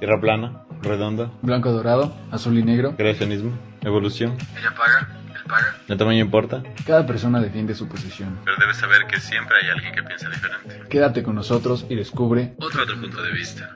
Tierra plana, redonda, Blanco dorado, azul y negro. creacionismo, evolución. Ella paga, él paga. ¿El tamaño importa? Cada persona defiende su posición. Pero debes saber que siempre hay alguien que piensa diferente. Quédate con nosotros y descubre Otro otro punto de vista.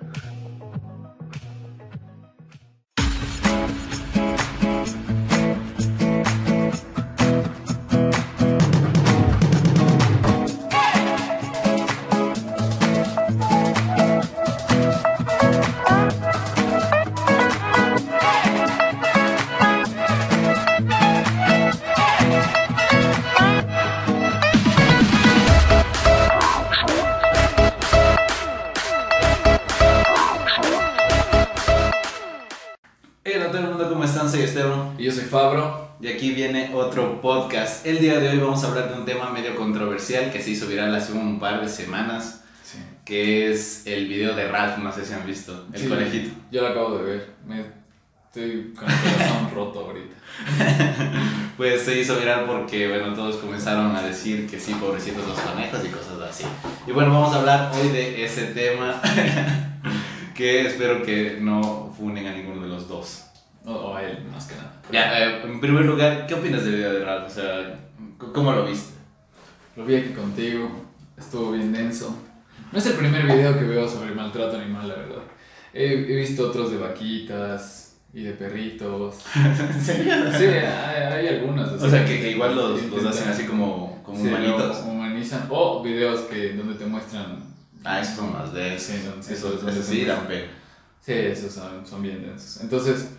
Soy Esteban. Y yo soy Fabro. Y aquí viene otro podcast. El día de hoy vamos a hablar de un tema medio controversial que se hizo viral hace un par de semanas, Sí. que es el video de Ralph, no sé si han visto, el Sí, conejito. Yo lo acabo de ver. Me estoy con el corazón roto ahorita. Pues se hizo viral porque, bueno, todos comenzaron a decir que sí, pobrecitos los conejos y cosas así. Y bueno, vamos a hablar hoy de ese tema que espero que no funen a ninguno de los dos. O, o a él, más que nada. Ya, eh, en primer lugar, ¿qué opinas del video de Ralph? O sea, ¿cómo lo viste? Lo vi aquí contigo. Estuvo bien denso. No es el primer video que veo sobre maltrato animal, la verdad. He, he visto otros de vaquitas y de perritos. ¿En serio? Sí, hay, hay algunas. O sea, que, que igual los, los intentan- hacen así como, como Sí, humanitos. lo humanizan. O videos que, donde te muestran. Ah, esos son más de Sí, no, sí, Eso, son- eso son- sí. Sí, esos son, son bien densos. Entonces,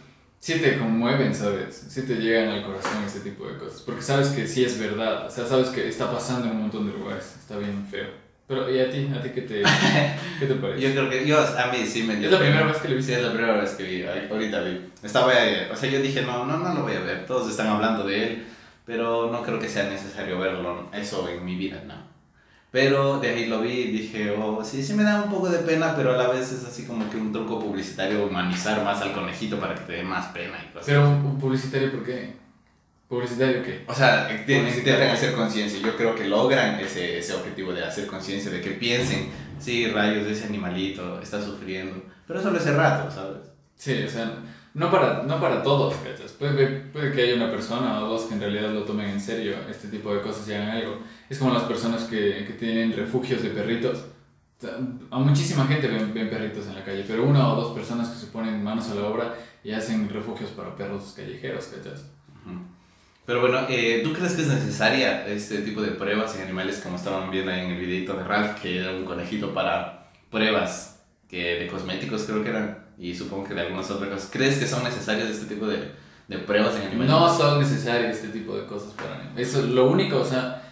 sí te conmueven, ¿sabes? Sí te llegan al corazón ese tipo de cosas. Porque sabes que sí es verdad. O sea, sabes que está pasando en un montón de lugares. Está bien feo. Pero, ¿y a ti? ¿A ti qué te, qué te parece? Yo creo que, yo, a mí sí me dio ¿Es la primera vez que lo viste? Sí, es la primera vez que vi, ahorita vi. Estaba, eh, o sea, yo dije, no, no, no lo voy a ver, todos están hablando de él, pero no creo que sea necesario verlo, eso en mi vida, no. Pero de ahí lo vi y dije, oh, sí, sí me da un poco de pena, pero a la vez es así como que un truco publicitario humanizar más al conejito para que te dé más pena y cosas. Pero un, publicitario, ¿por qué? ¿Publicitario qué? O sea, intentan hacer conciencia. Yo creo que logran ese, ese objetivo de hacer conciencia, de que piensen, sí, rayos, ese animalito está sufriendo. Pero solo ese rato, ¿sabes? Sí, o sea, no para, no para todos, ¿cachas? Puede, puede que haya una persona o dos que en realidad lo tomen en serio, este tipo de cosas y hagan algo. Es como las personas que, que tienen refugios de perritos. A muchísima gente ven, ven perritos en la calle, pero una o dos personas que se ponen manos a la obra y hacen refugios para perros callejeros, ¿cachas? Pero bueno, eh, ¿tú crees que es necesaria este tipo de pruebas en animales como estaban viendo ahí en el videito de Ralph, que era un conejito para pruebas que de cosméticos creo que eran, y supongo que de algunas otras cosas? ¿Crees que son necesarias este tipo de, de pruebas en animales? No son necesarias este tipo de cosas para mí. Eso es lo único, o sea,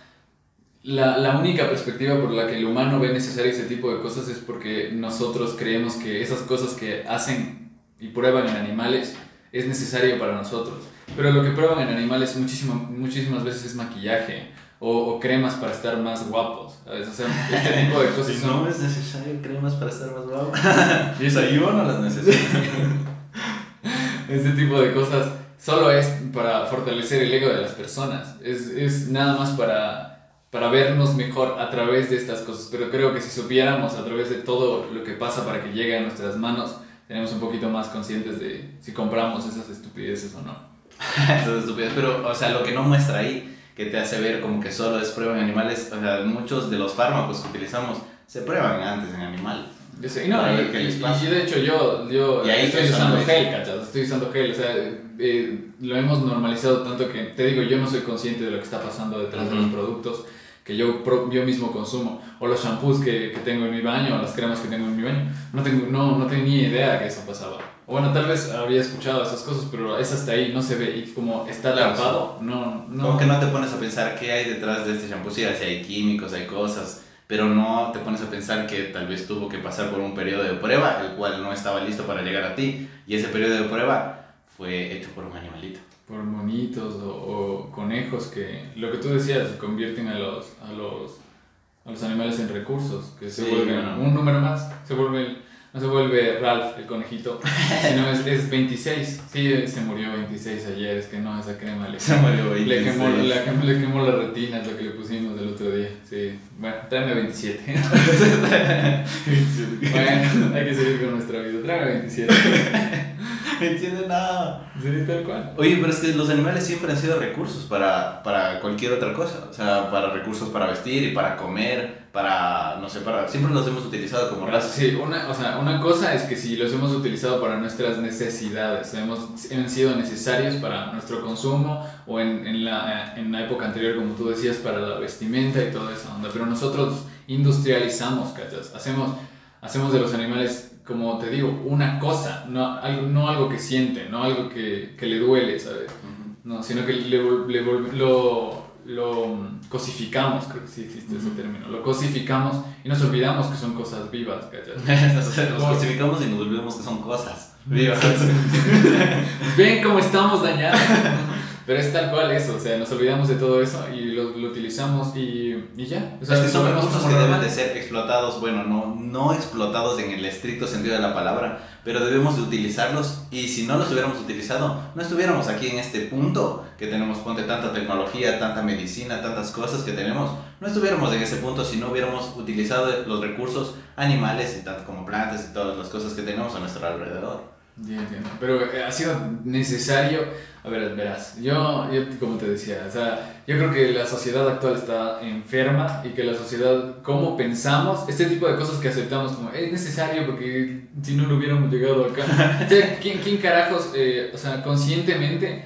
la, la única perspectiva por la que el humano ve necesario ese tipo de cosas es porque nosotros creemos que esas cosas que hacen y prueban en animales es necesario para nosotros. Pero lo que prueban en animales muchísimo, muchísimas veces es maquillaje o, o cremas para estar más guapos. ¿sabes? O sea, este tipo de cosas Si son... no es necesario cremas para estar más guapo. Y eso- yo no las necesito. Este tipo de cosas solo es para fortalecer el ego de las personas. Es, es nada más para, para vernos mejor a través de estas cosas. Pero creo que si supiéramos a través de todo lo que pasa para que llegue a nuestras manos, tenemos un poquito más conscientes de si compramos esas estupideces o no. Eso es estupidez. Pero, o sea, lo que no muestra ahí, que te hace ver como que solo es prueba en animales, o sea, muchos de los fármacos que utilizamos se prueban antes en animales. Yo sé, y no, y, y- pasa. y de hecho yo, yo estoy usando no gel, ¿cachas? Estoy usando gel, o sea, eh, lo hemos normalizado tanto que, te digo, yo no soy consciente de lo que está pasando detrás de los productos que yo, yo mismo consumo, o los shampoos que, que tengo en mi baño, o las cremas que tengo en mi baño, no, tengo, no, no tenía idea que eso pasaba. O bueno, tal vez había escuchado esas cosas, pero es hasta ahí, no se ve, y como está tapado, no, no. Como que no te pones a pensar qué hay detrás de este shampoo. Sí, si hay químicos, hay cosas, pero no te pones a pensar que tal vez tuvo que pasar por un periodo de prueba, el cual no estaba listo para llegar a ti. Y ese periodo de prueba fue hecho por un animalito. Por monitos o, o conejos que lo que tú decías convierten a los a los a los animales en recursos que se Sí, vuelven bueno. un número más se vuelve el- no se vuelve Ralph el conejito sino es, es 26 sí se murió 26 ayer es que no esa crema le, Se murió le quemó 26. la, quemó- le quemó la retina es lo que le pusimos el otro día sí bueno tráeme 27 bueno hay que seguir con nuestra vida trágame 27. ¿Me entiendes? Nada. Sí, tal cual. Oye, pero es que los animales siempre han sido recursos para, para cualquier otra cosa. O sea, para recursos para vestir y para comer, para, no sé, para... Siempre los hemos utilizado como raza. Sí, una, o sea, una cosa es que si los hemos utilizado para nuestras necesidades, hemos, han sido necesarios para nuestro consumo o en, en, la, en la época anterior, como tú decías, para la vestimenta y toda esa onda. Pero nosotros industrializamos, ¿cachas? Hacemos, hacemos de los animales como te digo, una cosa, no algo, no algo que siente, no algo que, que le duele, ¿sabes? No, sino que le, le, lo, lo cosificamos, creo que sí existe ese término, lo cosificamos y nos olvidamos que son cosas vivas, ¿cachai? nos cosificamos y nos olvidamos que son cosas vivas. Ven cómo estamos dañados. Pero es tal cual eso, o sea, nos olvidamos de todo eso y lo, lo utilizamos y, y, ya. O sea, es que son recursos que deben de ser explotados, bueno, no, no explotados en el estricto sentido de la palabra, pero debemos de utilizarlos y si no los hubiéramos utilizado, no estuviéramos aquí en este punto que tenemos, ponte tanta tecnología, tanta medicina, tantas cosas que tenemos, no estuviéramos en ese punto si no hubiéramos utilizado los recursos animales y tanto como plantas y todas las cosas que tenemos a nuestro alrededor. Ya entiendo. Pero eh, ha sido necesario. A ver, verás. Yo, yo, como te decía, o sea, yo creo que la sociedad actual está enferma y que la sociedad, como pensamos, este tipo de cosas que aceptamos como es necesario porque si no, no hubiéramos llegado acá. O sea, ¿quién, quién carajos, eh, o sea, conscientemente.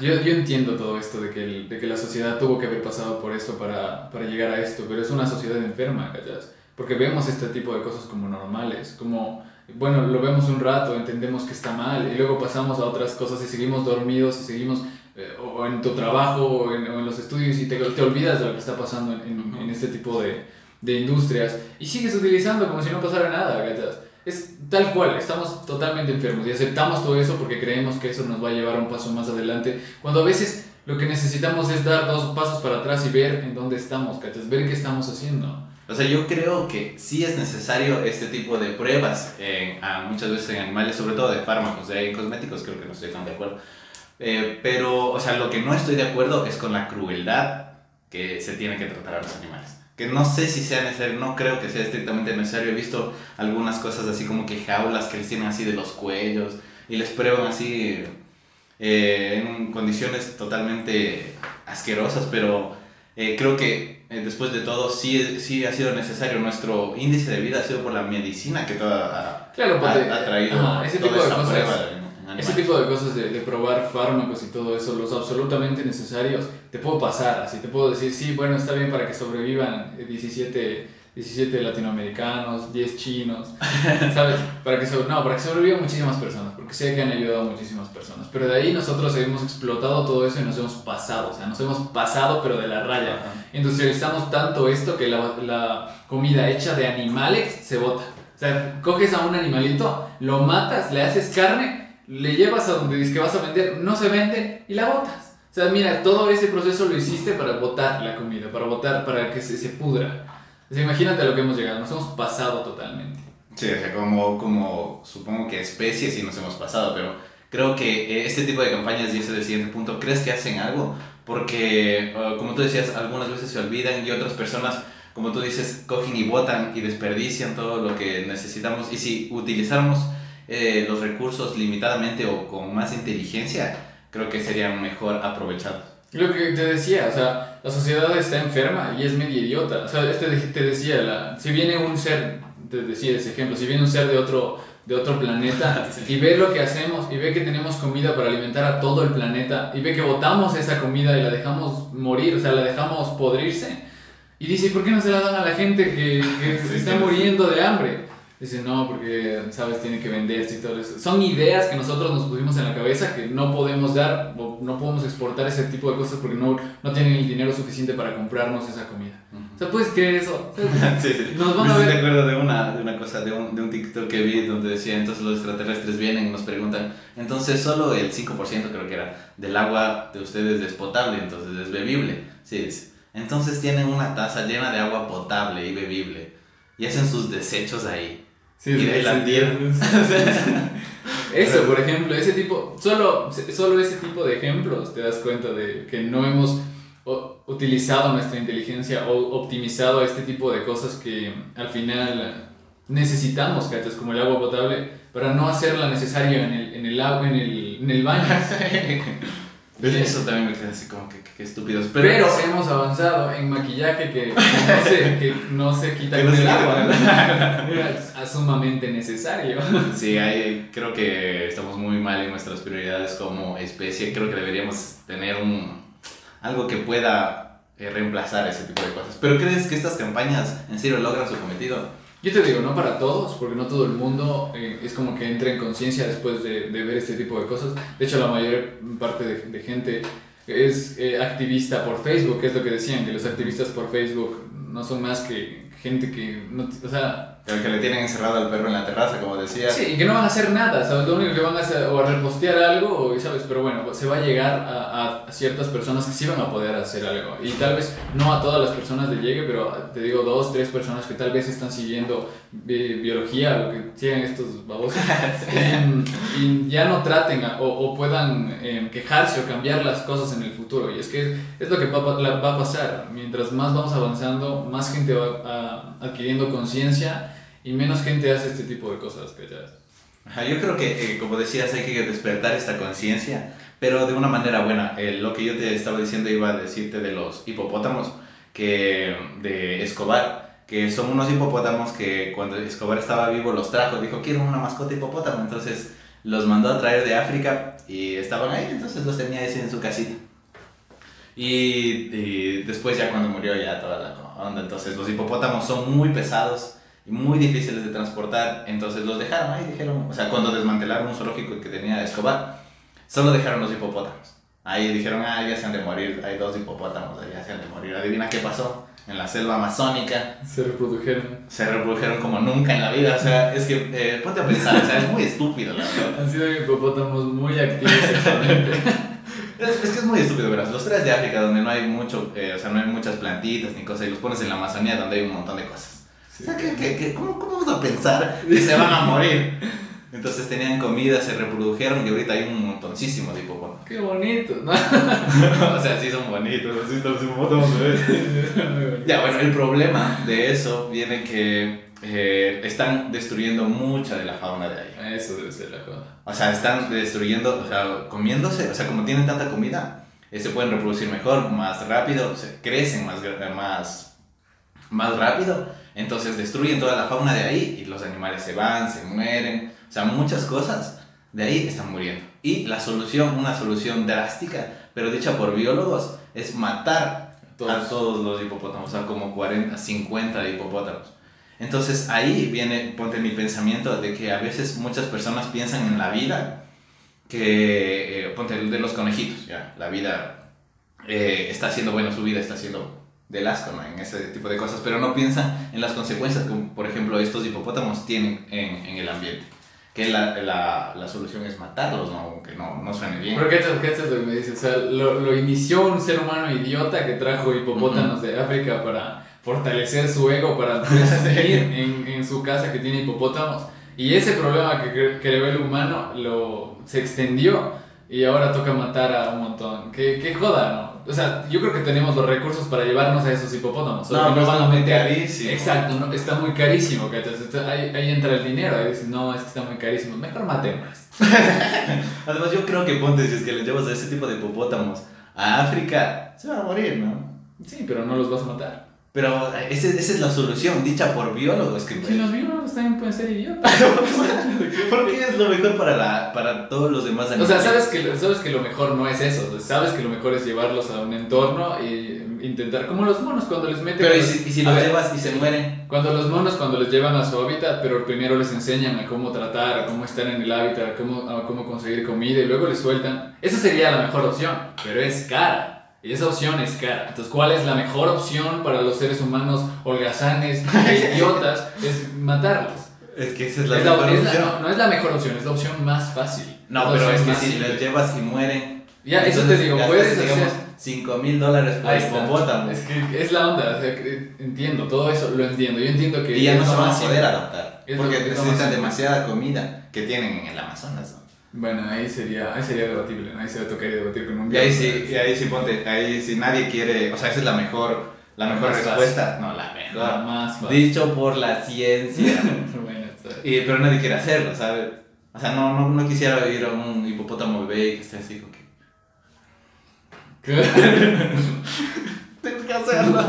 Yo, yo entiendo todo esto de que, el, de que la sociedad tuvo que haber pasado por esto para, para llegar a esto, pero es una sociedad enferma, ¿cachas? Porque vemos este tipo de cosas como normales, como bueno, lo vemos un rato, entendemos que está mal y luego pasamos a otras cosas y seguimos dormidos y seguimos eh, o en tu trabajo o en, o en, los estudios y te, te olvidas de lo que está pasando en, en, en este tipo de, de, industrias y sigues utilizando como si no pasara nada, ¿cachas? Es tal cual, estamos totalmente enfermos y aceptamos todo eso porque creemos que eso nos va a llevar a un paso más adelante, cuando a veces lo que necesitamos es dar dos pasos para atrás y ver en dónde estamos, ¿cachas? Ver qué estamos haciendo. O sea, yo creo que sí es necesario este tipo de pruebas, eh, a muchas veces en animales, sobre todo de fármacos, de en cosméticos creo que no estoy tan de acuerdo. Eh, pero, o sea, lo que no estoy de acuerdo es con la crueldad que se tiene que tratar a los animales. Que no sé si sea necesario, no creo que sea estrictamente necesario. He visto algunas cosas así como que jaulas que les tienen así de los cuellos y les prueban así eh, en condiciones totalmente asquerosas, pero eh, creo que después de todo sí, sí ha sido necesario. Nuestro índice de vida ha sido por la medicina que toda ha, claro, ha, ha traído ajá, ese, tipo de cosas, ese tipo de cosas de, de, probar fármacos y todo eso, los absolutamente necesarios, te puedo pasar, así te puedo decir, sí, bueno, está bien para que sobrevivan 17 17 latinoamericanos, 10 chinos, ¿sabes? Para que, sobre, no, para que sobrevivan muchísimas personas, porque sé que han ayudado a muchísimas personas. Pero de ahí nosotros hemos explotado todo eso y nos hemos pasado, o sea, nos hemos pasado pero de la raya. Industrializamos tanto esto que la, la comida hecha de animales se bota. O sea, coges a un animalito, lo matas, le haces carne, le llevas a donde dices que vas a vender, no se vende y la botas. O sea, mira, todo ese proceso lo hiciste para botar la comida, para botar, para que se, se pudra. Imagínate a lo que hemos llegado, nos hemos pasado totalmente. Sí, o sea, como, como supongo que especies sí nos hemos pasado, pero creo que este tipo de campañas, y ese es el siguiente punto, ¿crees que hacen algo? Porque, uh, como tú decías, algunas veces se olvidan y otras personas, como tú dices, cogen y botan y desperdician todo lo que necesitamos. Y si utilizáramos eh, los recursos limitadamente o con más inteligencia, creo que serían mejor aprovechados. Lo que te decía, o sea, la sociedad está enferma y es medio idiota. O sea, este te decía, la, si viene un ser, te decía ese ejemplo, si viene un ser de otro, de otro planeta y ve lo que hacemos y ve que tenemos comida para alimentar a todo el planeta y ve que botamos esa comida y la dejamos morir, o sea, la dejamos podrirse y dice, ¿por qué no se la dan a la gente que, que sí, está sí, muriendo de hambre? Dice, no, porque, ¿sabes? Tiene que venderse y todo eso. Son ideas que nosotros nos pusimos en la cabeza que no podemos dar, o no podemos exportar ese tipo de cosas porque no, no tienen el dinero suficiente para comprarnos esa comida. Uh -huh. O sea, ¿puedes creer eso? sí, sí. Nos van a ver... acuerdo de una, de una cosa, de un, de un TikTok que vi donde decía, entonces los extraterrestres vienen y nos preguntan, entonces solo el 5% creo que era del agua de ustedes es potable, entonces es bebible. Sí, sí. Entonces tienen una taza llena de agua potable y bebible y hacen sus desechos ahí. Sí, y de la tierra. Eso, por ejemplo, ese tipo, solo, solo ese tipo de ejemplos te das cuenta de que no hemos utilizado nuestra inteligencia o optimizado este tipo de cosas que al final necesitamos, ¿cachas? Como el agua potable, para no hacerla necesaria en el, en el agua, en el, en el baño. Eso también me queda así como que, que- que estúpidos. Pero, Pero, hemos avanzado en maquillaje que no se, que no se quita no con el agua. Era sumamente necesario. Sí, ahí creo que estamos muy mal en nuestras prioridades como especie. Creo que deberíamos tener un algo que pueda eh, reemplazar ese tipo de cosas. Pero ¿crees que estas campañas en serio logran su cometido? Yo te digo, no para todos, porque no todo el mundo eh, es como que entra en conciencia después de, ver este tipo de cosas. De hecho, la mayor parte de, gente es eh, activista por Facebook, es lo que decían, que los activistas por Facebook no son más que gente que no, o sea, El que le tienen encerrado al perro en la terraza, como decía. Sí, y que no van a hacer nada, ¿sabes? Lo único que van a hacer o a repostear algo, o, ¿sabes? Pero bueno, se va a llegar a, a ciertas personas que sí van a poder hacer algo. Y tal vez no a todas las personas le llegue, pero te digo dos, tres personas que tal vez están siguiendo bi- biología, lo que sigan estos babosos, y ya no traten a- o, o puedan em, quejarse o cambiar las cosas en el futuro. Y es que es, lo que va, la- va a pasar. Mientras más vamos avanzando, más gente va adquiriendo conciencia y menos gente hace este tipo de cosas, ¿cachai? Ajá, yo creo que, eh, como decías, hay que despertar esta conciencia, pero de una manera buena. Eh, lo que yo te estaba diciendo iba a decirte de los hipopótamos que, de Escobar, que son unos hipopótamos que cuando Escobar estaba vivo los trajo, dijo, quiero una mascota hipopótamo, entonces los mandó a traer de África y estaban ahí, entonces los tenía ese en su casita. Y, y después ya cuando murió ya toda la onda, entonces los hipopótamos son muy pesados muy difíciles de transportar, entonces los dejaron ahí, dijeron, o sea, cuando desmantelaron un zoológico que tenía Escobar, solo dejaron los hipopótamos. Ahí dijeron, ah, ya se han de morir, hay dos hipopótamos, ya se han de morir. Adivina qué pasó en la selva amazónica, Se reprodujeron. se reprodujeron como nunca en la vida, o sea, es que, eh, ponte a pensar, o sea, es muy estúpido, la verdad. Han sido hipopótamos muy activos sexualmente. Es, es que es muy estúpido, verás. Los traes de África donde no hay mucho, eh, o sea, no hay muchas plantitas ni cosas, y los pones en la Amazonía donde hay un montón de cosas. O sea, ¿qué, qué, qué- cómo, ¿cómo vamos a pensar que se van a morir? Entonces tenían comida, se reprodujeron y ahorita hay un montoncísimo de hipopótamos. Qué bonito, ¿no? o sea, sí son bonitos, así están los hipopótamos. Ya, bueno, el problema de eso viene que eh, están destruyendo mucha de la fauna de ahí. Eso debe ser la joda. O sea, están destruyendo, o sea, comiéndose, o sea, como tienen tanta comida, eh, se pueden reproducir mejor, más rápido, crecen más, más, más rápido, entonces destruyen toda la fauna de ahí y los animales se van, se mueren, o sea, muchas cosas de ahí están muriendo. Y la solución, una solución drástica, pero dicha por biólogos, es matar a Todos. los hipopótamos, o sea, como 40, 50 hipopótamos. Entonces ahí viene, ponte mi pensamiento de que a veces muchas personas piensan en la vida, que, eh, ponte de los conejitos, ya, la vida eh, está haciendo, bueno, su vida está haciendo del asco, ¿no? En ese tipo de cosas, pero no piensan en las consecuencias que, por ejemplo, estos hipopótamos tienen en, en el ambiente. Que la, la, la solución es matarlos, ¿no? Aunque no, no suene bien. Pero ¿qué es lo que me dices? O sea, lo, lo inició un ser humano idiota que trajo hipopótamos de África para fortalecer su ego, para seguir en, en su casa que tiene hipopótamos. Y ese problema que cre- creó el humano lo, se extendió y ahora toca matar a un montón. ¿Qué, qué joda, no? O sea, yo creo que tenemos los recursos para llevarnos a esos hipopótamos. No, que pues van a meter. carísimo. Exacto, no, está muy carísimo, ¿cachas? Ahí, ahí entra el dinero. Ahí dicen, no, es que está muy carísimo. Mejor matemos. Además, yo creo que ponte, si es que le llevas a ese tipo de hipopótamos a África, se van a morir, ¿no? Sí, pero no los vas a matar. Pero ese- esa es la solución dicha por biólogos. Que, Si los biólogos también pueden ser idiotas. ¿Por qué es lo mejor para, la, para todos los demás O animales? sea, sabes que, sabes que lo mejor no es eso. o Sabes que lo mejor es llevarlos a un entorno e intentar, como los monos cuando les meten. Pero ¿y si, y si los ver, llevas y se mueren? Cuando los monos, cuando les llevan a su hábitat, pero primero les enseñan a cómo tratar, a cómo estar en el hábitat, a cómo, a cómo conseguir comida y luego les sueltan. Esa sería la mejor opción, pero es cara. Y esa opción es cara. Entonces, ¿cuál es la mejor opción para los seres humanos holgazanes e idiotas? Es matarlos. Es que esa es la Es la- mejor es la- opción. no, no es la mejor opción, es la opción más fácil. No, la pero es que si los llevas y mueren. Ya, eso te digo, puedes digamos, hacer. 5 mil dólares por hipopótamo. Es que es la onda, o sea, que entiendo, todo eso lo entiendo. Yo entiendo que. Y ya no se van a más poder adaptar. Porque necesitan demasiada comida que tienen en el Amazonas. ¿no? Bueno, ahí sería, ahí sería debatible, ¿no? ahí se va a tocar debatir con un Y ahí sí, y ahí sí ponte, ahí sí nadie quiere, o sea, esa es la mejor La mejor fácil. respuesta, no, la mejor. Más fácil. Dicho por la ciencia. Bueno, Y, pero nadie quiere hacerlo, ¿sabes? O sea, no, no, no quisiera ir a un hipopótamo bebé y que esté así como que... Tienes que hacerlo.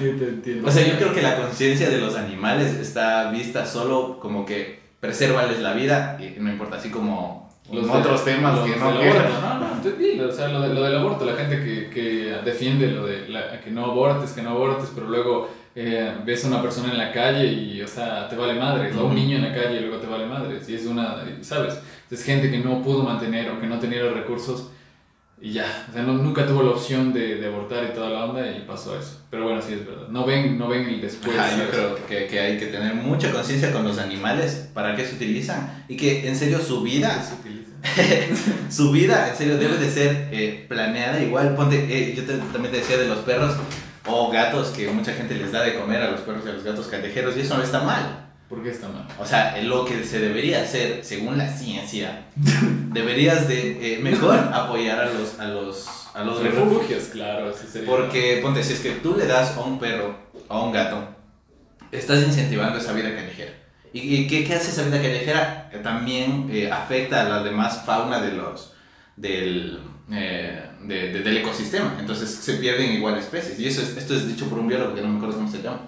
Sí, te entiendo. O sea, yo creo que la conciencia de los animales está vista solo como que preservarles la vida y no importa, así como Los de- otros temas los que del no aborto. No, no, entendí, o sea, lo, de- lo del aborto, la gente que, que defiende lo de la- que no abortes, que no abortes, pero luego eh, ves a una persona en la calle y, o sea, te vale madres, o a un niño en la calle y luego te vale madres, y es una, ¿sabes? Es gente que no pudo mantener o que no tenía los recursos y ya, o sea, no- nunca tuvo la opción de, de abortar y toda la onda y pasó eso. Pero bueno, sí es verdad, no ven, no ven el después. Ajá, yo creo que, que hay que tener mucha conciencia con los animales, para qué se utilizan y que en serio su vida su vida, en serio, debe de ser eh, planeada. Igual, ponte, eh, yo te- también te decía de los perros o gatos que mucha gente les da de comer a los perros y a los gatos callejeros y eso no está mal. ¿Por qué está mal? O sea, lo que se debería hacer, según la ciencia, deberías de eh, mejor apoyar a los, a los, a los refugios. refugios, claro, sí sería. Porque, ponte, si es que tú le das a un perro a un gato, estás incentivando esa vida callejera. ¿Y, y qué, qué hace esa vida callejera? También eh, afecta a la demás fauna de los, del, eh, de- de- del ecosistema. Entonces se pierden igual especies. Y eso es- esto es dicho por un biólogo que no me acuerdo cómo se llama.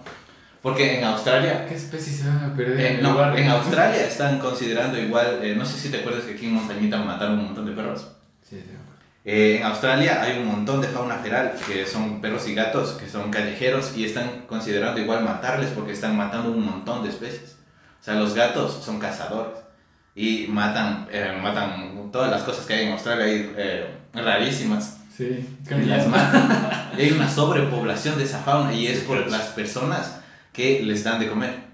Porque en Australia ¿Qué especies se van a perder eh, en no, lugar? en Australia están considerando igual, eh, no sé si te acuerdas que aquí en Montañita mataron un montón de perros. Sí, sí. Eh, en Australia hay un montón de fauna feral que son perros y gatos que son callejeros y están considerando igual matarles porque están matando un montón de especies. O sea, los gatos son cazadores y matan, eh, matan todas las cosas que hay en Australia, hay eh, rarísimas. Sí, Y las matan. Y hay una sobrepoblación de esa fauna y es por las personas que les dan de comer.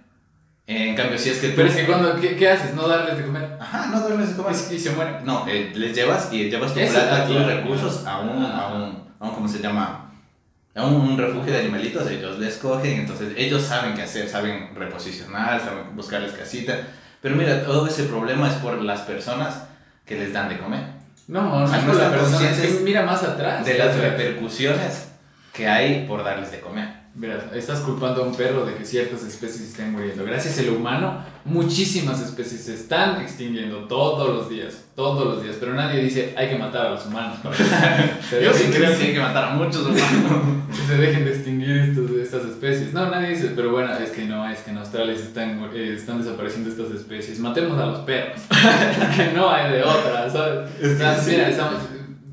En cambio, si es que tú... Pero es que cuando, ¿qué, qué haces? No darles de comer. Ajá, no darles de comer. Y, y se mueren. No, eh, les llevas y llevas tu Eso, plata, tus recursos a un, a un, a un, ¿cómo se llama? A un, un refugio de animalitos, ellos les cogen, entonces ellos saben qué hacer, saben reposicionar, saben buscarles casita. Pero mira, todo ese problema es por las personas que les dan de comer. No, no, es por la están persona. Es conscientes que mira más atrás. De las repercusiones que hay por darles de comer. Mira, estás culpando a un perro de que ciertas especies estén muriendo. Gracias al humano, muchísimas especies se están extinguiendo todos los días. Todos los días. Pero nadie dice hay que matar a los humanos. para que se Yo sí creo que hay que matar a muchos humanos. que se dejen de extinguir estos- estas especies. No, nadie dice, pero bueno, es que no, es que en Australia se están, eh, están desapareciendo estas especies. Matemos a los perros. que no hay de otra, ¿sabes? Es que O sea, sí. mira, estamos-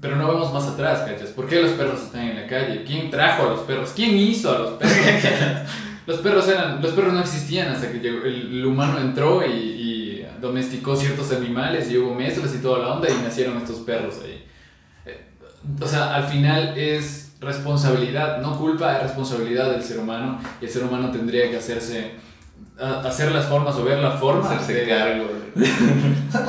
pero no vemos más atrás, ¿cachas? ¿Por qué los perros están en la calle? ¿Quién trajo a los perros? ¿Quién hizo a los perros? los perros eran, los perros no existían hasta que llegó- el, el humano entró y, y domesticó ciertos animales y hubo mezclas y toda la onda y nacieron estos perros ahí. Eh, O sea, al final es responsabilidad, no culpa, es responsabilidad del ser humano y el ser humano tendría que hacerse, hacer las formas o ver la forma Hacerse de, cargo.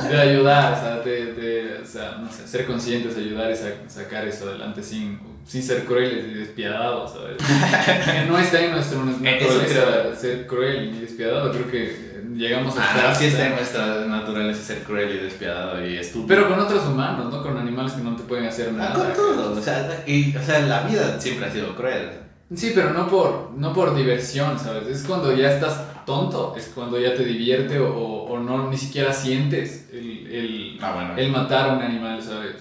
de ayudar, o sea, de, de- o sea, no sé, ser conscientes, ayudar y sa- sacar eso adelante sin, sin ser crueles y despiadados, ¿sabes? no está en nuestra naturaleza ser cruel y despiadado, creo que llegamos a estar... Ah, sí está en nuestra naturaleza ser cruel y despiadado y estúpido. Pero con otros humanos, no con animales que no te pueden hacer Ah, nada. con todo, o sea, y, o sea, la vida siempre ha sido cruel. Sí, pero no por, no por diversión, ¿sabes? Es cuando ya estás tonto, es cuando ya te divierte o- o no ni siquiera sientes el, Ah, bueno. el matar a un animal, ¿sabes?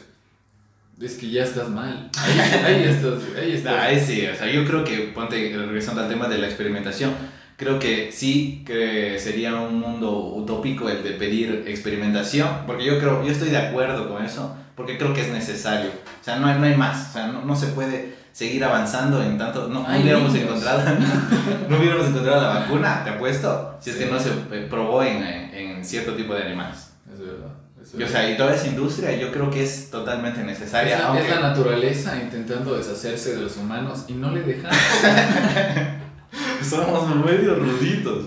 Es que ya estás mal. Ahí, ahí estás, ahí estás. Ah, ahí sí, o sea, yo creo que, ponte, regresando al tema de la experimentación, creo que sí que sería un mundo utópico el de pedir experimentación, porque yo creo, yo estoy de acuerdo con eso, porque creo que es necesario. O sea, no hay, no hay más, o sea, no, no se puede seguir avanzando en tanto, no, Hay hubiéramos niños. encontrado, no hubiéramos encontrado la vacuna, te apuesto, si es que no se eh, probó en, en cierto tipo de animales. Es verdad. Es Y, o sea, y toda esa industria yo creo que es totalmente es, necesaria. la, aunque- es la naturaleza intentando deshacerse de los humanos y no le dejan. Somos medio ruditos.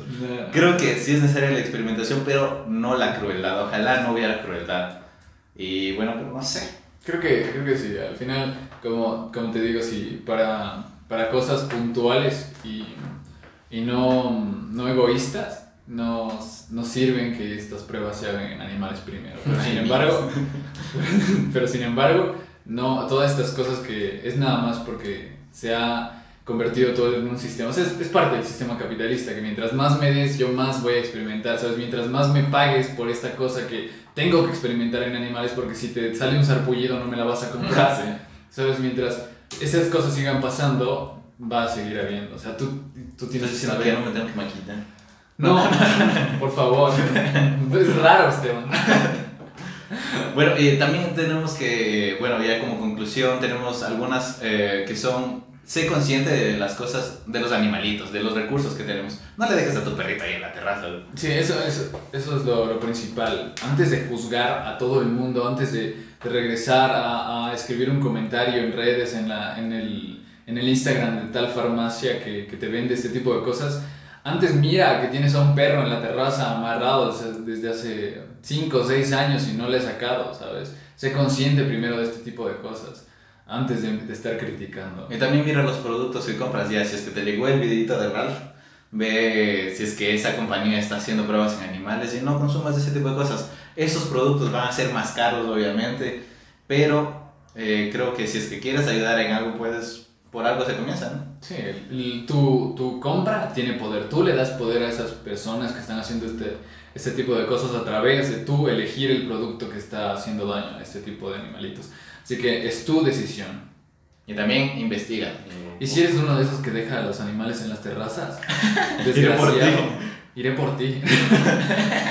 Creo que sí es necesaria la experimentación, pero no la crueldad. Ojalá no hubiera crueldad. Y bueno, pero no sé. Creo que, creo que sí, al final, como, como te digo, sí, para, para cosas puntuales y, y no, no egoístas, nos, nos sirven que estas pruebas se hagan en animales primero. Pero sin embargo, pero sin embargo, no, todas estas cosas que es nada más porque se ha convertido todo en un sistema. O sea, es, es parte del sistema capitalista, que mientras más me des, yo más voy a experimentar, ¿sabes? Mientras más me pagues por esta cosa que tengo que experimentar en animales, porque si te sale un sarpullido no me la vas a comprar. ¿sabes? Mientras esas cosas sigan pasando, va a seguir habiendo. O sea, tú, tú tienes Entonces, que no saber... quiero me tengo que maquitar. No, por favor. Es raro, Esteban. Bueno, y también tenemos que, bueno, ya como conclusión, tenemos algunas eh, que son, sé consciente de las cosas, de los animalitos, de los recursos que tenemos. No le dejes a tu perrito ahí en la terraza. Sí, eso, eso, eso es lo, lo principal. Antes de juzgar a todo el mundo, antes de, de regresar a, a escribir un comentario en redes, en, la, en, el, en el Instagram de tal farmacia que, que te vende este tipo de cosas, antes mira que tienes a un perro en la terraza amarrado desde- hace 5 o 6 años y no le he sacado, ¿sabes? Sé consciente primero de este tipo de cosas antes de, de estar criticando. Y también mira los productos que compras ya, si es que te llegó el videito de Ralph, ve si es que esa compañía está haciendo pruebas en animales y no consumas ese tipo de cosas. Esos productos van a ser más caros, obviamente, pero eh, creo que si es que quieres ayudar en algo, puedes, por algo se comienza, ¿no? Sí, el- tu, tu compra tiene poder. Tú le das poder a esas personas que están haciendo este, este tipo de cosas a través de tú elegir el producto que está haciendo daño a este tipo de animalitos. Así que es tu decisión. Y también investiga. Y si eres uno de esos que deja a los animales en las terrazas, Iré por ti. desgraciado, iré por ti.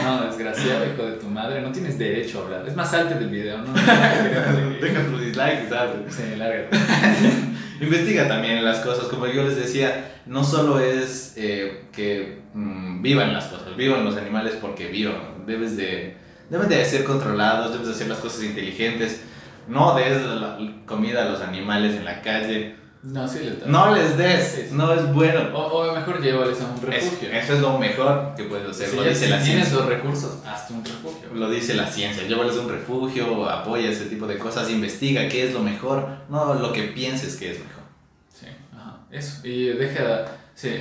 No, desgraciado, hijo de tu madre, no tienes derecho a hablar. Es más alto del video, ¿no? Deja tu dislike, ¿sabes? Sí, lárgate. Investiga también las cosas, como yo les decía, no solo es eh, que mm, vivan las cosas, vivan los animales porque vivan, debes de, de ser controlados, debes de hacer las cosas inteligentes, no des la comida a los animales en la calle, No, sí les no les des, Sí, sí. no es bueno. O, o mejor llévales a un Es- refugio. eso es lo mejor que puedes hacer, Si lo dice si la tienes ciencia. los recursos, hazte un refugio. Lo dice la ciencia, llévales a un refugio, apoya ese tipo de cosas, investiga qué es lo mejor, no lo que pienses que es mejor. Sí, ajá, eso. Y deja, sí,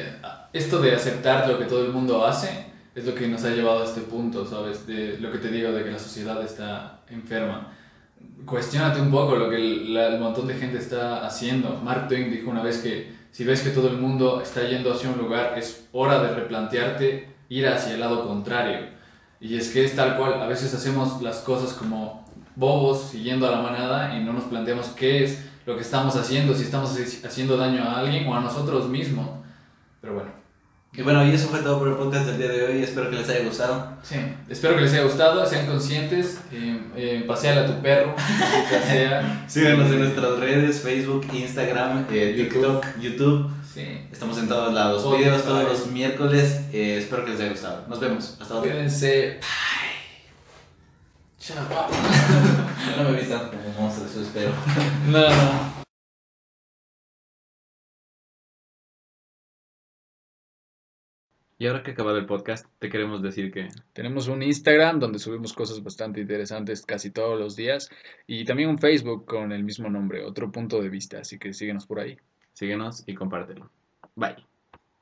esto de aceptar lo que todo el mundo hace es lo que nos ha llevado a este punto, ¿sabes? De lo que te digo de que la sociedad está enferma. Cuestiónate un poco lo que el, el montón de gente está haciendo. Mark Twain dijo una vez que si ves que todo el mundo está yendo hacia un lugar, es hora de replantearte ir hacia el lado contrario. Y es que es tal cual, a veces hacemos las cosas como bobos, siguiendo a la manada, y no nos planteamos qué es lo que estamos haciendo, si estamos haci- haciendo daño a alguien o a nosotros mismos. Pero bueno, Y bueno, y eso fue todo por el podcast del día de hoy, espero que les haya gustado. sí, espero que les haya gustado, sean conscientes, eh, eh, paseala a tu perro, maldita sea. Síganos en nuestras redes, Facebook, Instagram, eh, TikTok, YouTube. Sí. Estamos en todos lados, videos todos los miércoles. eh, espero que les haya gustado. Nos vemos. Hasta otra. Cuídense. Chao. No me vi tanto como monstruo, eso espero. No, no. Y ahora que ha acabado el podcast, te queremos decir que Tenemos un Instagram donde subimos cosas bastante interesantes casi todos los días y también un Facebook con el mismo nombre, otro punto de vista, así que síguenos por ahí. síguenos y compártelo. Bye.